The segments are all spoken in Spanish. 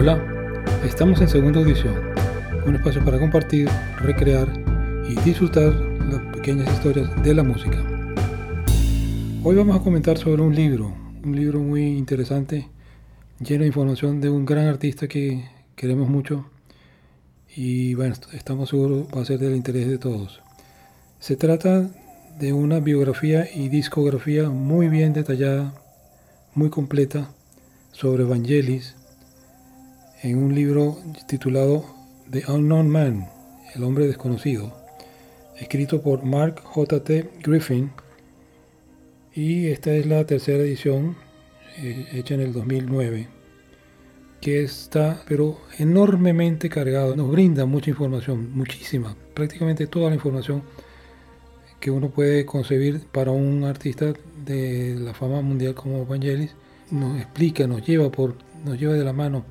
Hola, estamos en segunda audición, un espacio para compartir, recrear y disfrutar las pequeñas historias de la música. Hoy vamos a comentar sobre un libro, un libro muy interesante, lleno de información de un gran artista que queremos mucho y bueno, estamos seguros va a ser del interés de todos. Se trata de una biografía y discografía muy bien detallada, muy completa sobre Vangelis en un libro titulado The Unknown Man, El hombre desconocido, escrito por Mark J.T. Griffin. Y esta es la tercera edición eh, hecha en el 2009 que está pero enormemente cargado, nos brinda mucha información, muchísima, prácticamente toda la información que uno puede concebir para un artista de la fama mundial como Vangelis, nos explica, nos lleva, por, nos lleva de la mano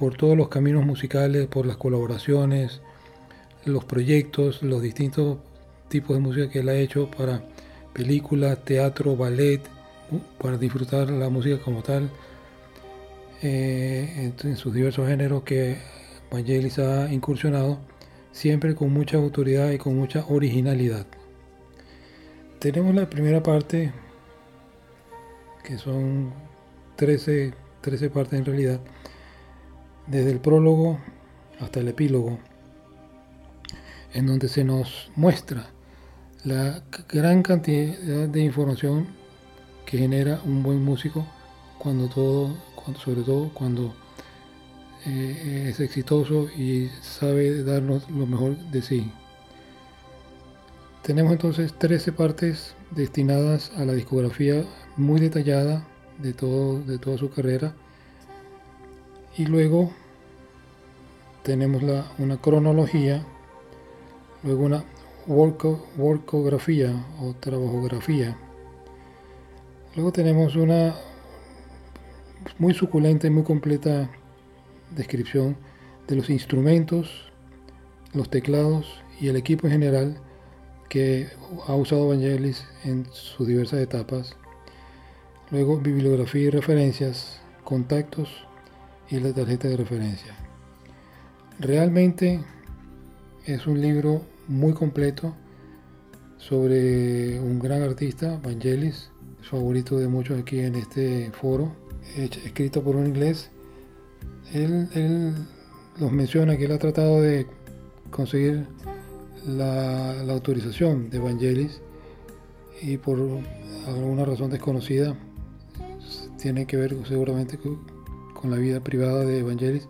por todos los caminos musicales, por las colaboraciones, los proyectos, los distintos tipos de música que él ha hecho para películas, teatro, ballet, para disfrutar la música como tal, eh, en sus diversos géneros que Vangelis ha incursionado, siempre con mucha autoridad y con mucha originalidad. Tenemos la primera parte, que son 13, 13 partes en realidad, desde el prólogo hasta el epílogo, en donde se nos muestra la gran cantidad de información que genera un buen músico cuando todo, sobre todo cuando eh, es exitoso y sabe darnos lo mejor de sí. Tenemos entonces 13 partes destinadas a la discografía muy detallada de, todo, de toda su carrera. Y luego tenemos la, una cronología, luego una worko, workografía o trabajografía. Luego tenemos una muy suculenta y muy completa descripción de los instrumentos, los teclados y el equipo en general que ha usado Vangelis en sus diversas etapas. Luego bibliografía y referencias, contactos y la tarjeta de referencia. Realmente es un libro muy completo sobre un gran artista, Vangelis, favorito de muchos aquí en este foro, escrito por un inglés. Él, él los menciona que él ha tratado de conseguir la, autorización de Evangelis y por alguna razón desconocida tiene que ver seguramente con, la vida privada de Evangelis.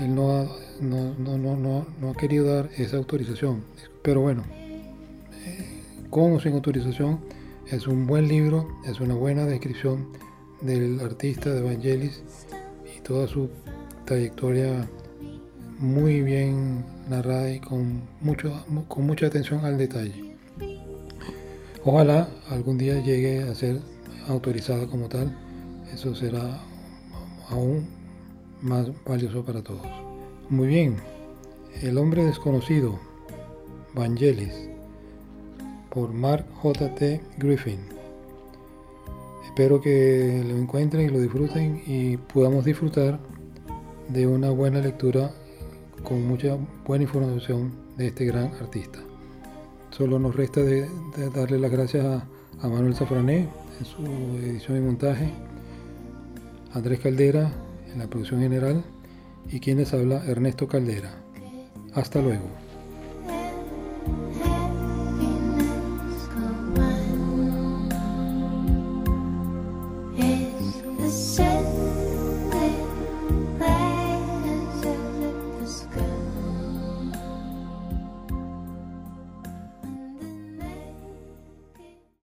Él no ha, no, no, no, no ha querido dar esa autorización. Pero bueno, eh, con o sin autorización, es un buen libro, es una buena descripción del artista de Evangelis y toda su trayectoria muy bien narrada y con, mucho, con mucha atención al detalle. Ojalá algún día llegue a ser autorizada como tal. Eso será aún más valioso para todos. Muy bien, El hombre desconocido, Vangelis, por Mark J.T. Griffin. Espero que lo encuentren y lo disfruten y podamos disfrutar de una buena lectura con mucha buena información de este gran artista. Solo nos resta de, darle las gracias a, Manuel Zafrané en su edición y montaje, Andrés Caldera en la producción general y quienes habla Ernesto Caldera. Hasta luego.